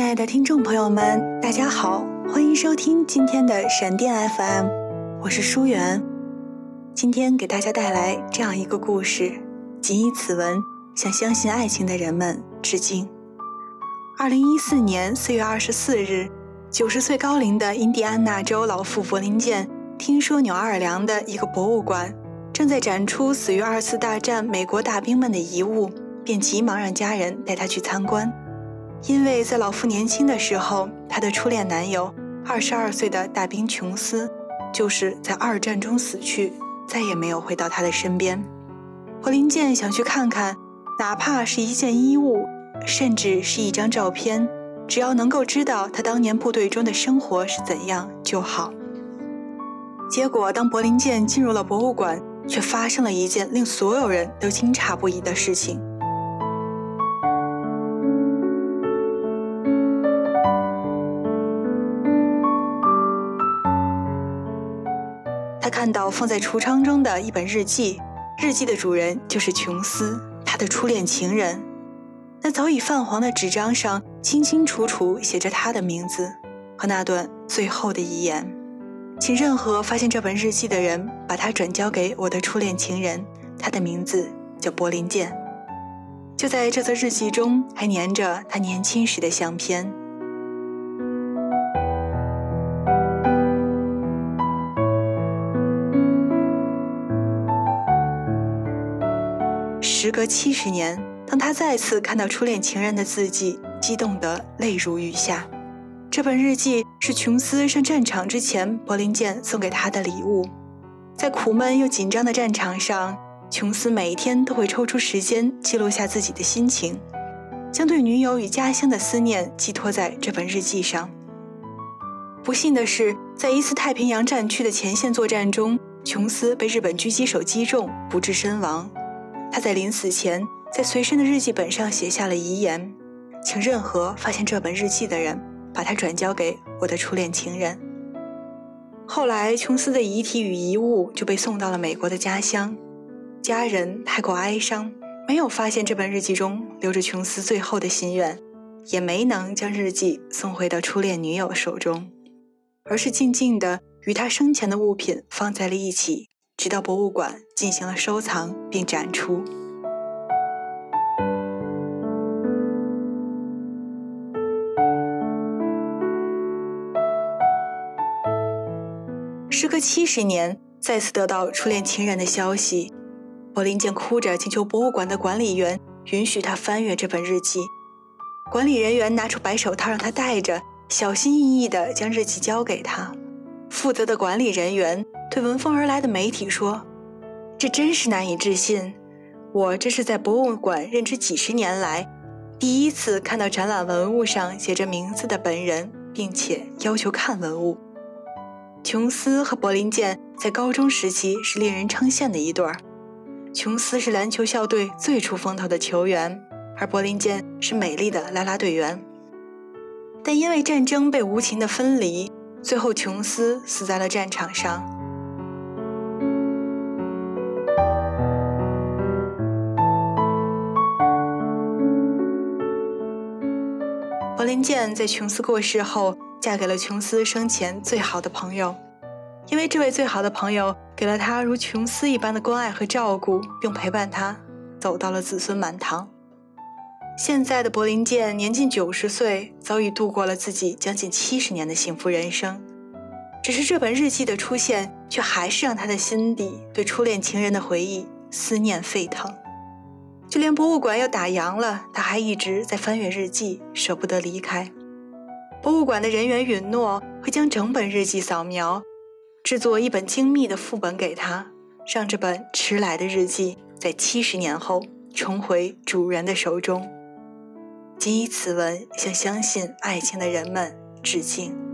亲爱的听众朋友们，大家好，欢迎收听今天的闪电 FM，我是舒媛。今天给大家带来这样一个故事，仅以此文向相信爱情的人们致敬。二零一四年四月二十四日，九十岁高龄的印第安纳州老妇柏林健听说纽奥尔良的一个博物馆正在展出死于二次大战美国大兵们的遗物，便急忙让家人带他去参观。因为在老妇年轻的时候，她的初恋男友，二十二岁的大兵琼斯，就是在二战中死去，再也没有回到她的身边。柏林健想去看看，哪怕是一件衣物，甚至是一张照片，只要能够知道他当年部队中的生活是怎样就好。结果，当柏林健进入了博物馆，却发生了一件令所有人都惊诧不已的事情。看到放在橱窗中的一本日记，日记的主人就是琼斯，他的初恋情人。那早已泛黄的纸张上，清清楚楚写着他的名字和那段最后的遗言：“请任何发现这本日记的人，把它转交给我的初恋情人，他的名字叫柏林健。”就在这则日记中，还粘着他年轻时的相片。时隔七十年，当他再次看到初恋情人的字迹，激动得泪如雨下。这本日记是琼斯上战场之前，柏林健送给他的礼物。在苦闷又紧张的战场上，琼斯每一天都会抽出时间记录下自己的心情，将对女友与家乡的思念寄托在这本日记上。不幸的是，在一次太平洋战区的前线作战中，琼斯被日本狙击手击中，不治身亡。他在临死前，在随身的日记本上写下了遗言，请任何发现这本日记的人，把它转交给我的初恋情人。后来，琼斯的遗体与遗物就被送到了美国的家乡，家人太过哀伤，没有发现这本日记中留着琼斯最后的心愿，也没能将日记送回到初恋女友手中，而是静静地与他生前的物品放在了一起。直到博物馆进行了收藏并展出。时隔七十年，再次得到初恋情人的消息，柏林健哭着请求博物馆的管理员允许他翻阅这本日记。管理人员拿出白手套让他戴着，小心翼翼地将日记交给他。负责的管理人员。对闻风而来的媒体说：“这真是难以置信！我这是在博物馆任职几十年来，第一次看到展览文物上写着名字的本人，并且要求看文物。”琼斯和柏林健在高中时期是令人称羡的一对儿。琼斯是篮球校队最出风头的球员，而柏林健是美丽的啦啦队员。但因为战争被无情的分离，最后琼斯死在了战场上。柏林健在琼斯过世后，嫁给了琼斯生前最好的朋友，因为这位最好的朋友给了他如琼斯一般的关爱和照顾，并陪伴他走到了子孙满堂。现在的柏林健年近九十岁，早已度过了自己将近七十年的幸福人生。只是这本日记的出现，却还是让他的心底对初恋情人的回忆思念沸腾。就连博物馆要打烊了，他还一直在翻阅日记，舍不得离开。博物馆的人员允诺会将整本日记扫描，制作一本精密的副本给他，让这本迟来的日记在七十年后重回主人的手中。谨以此文向相信爱情的人们致敬。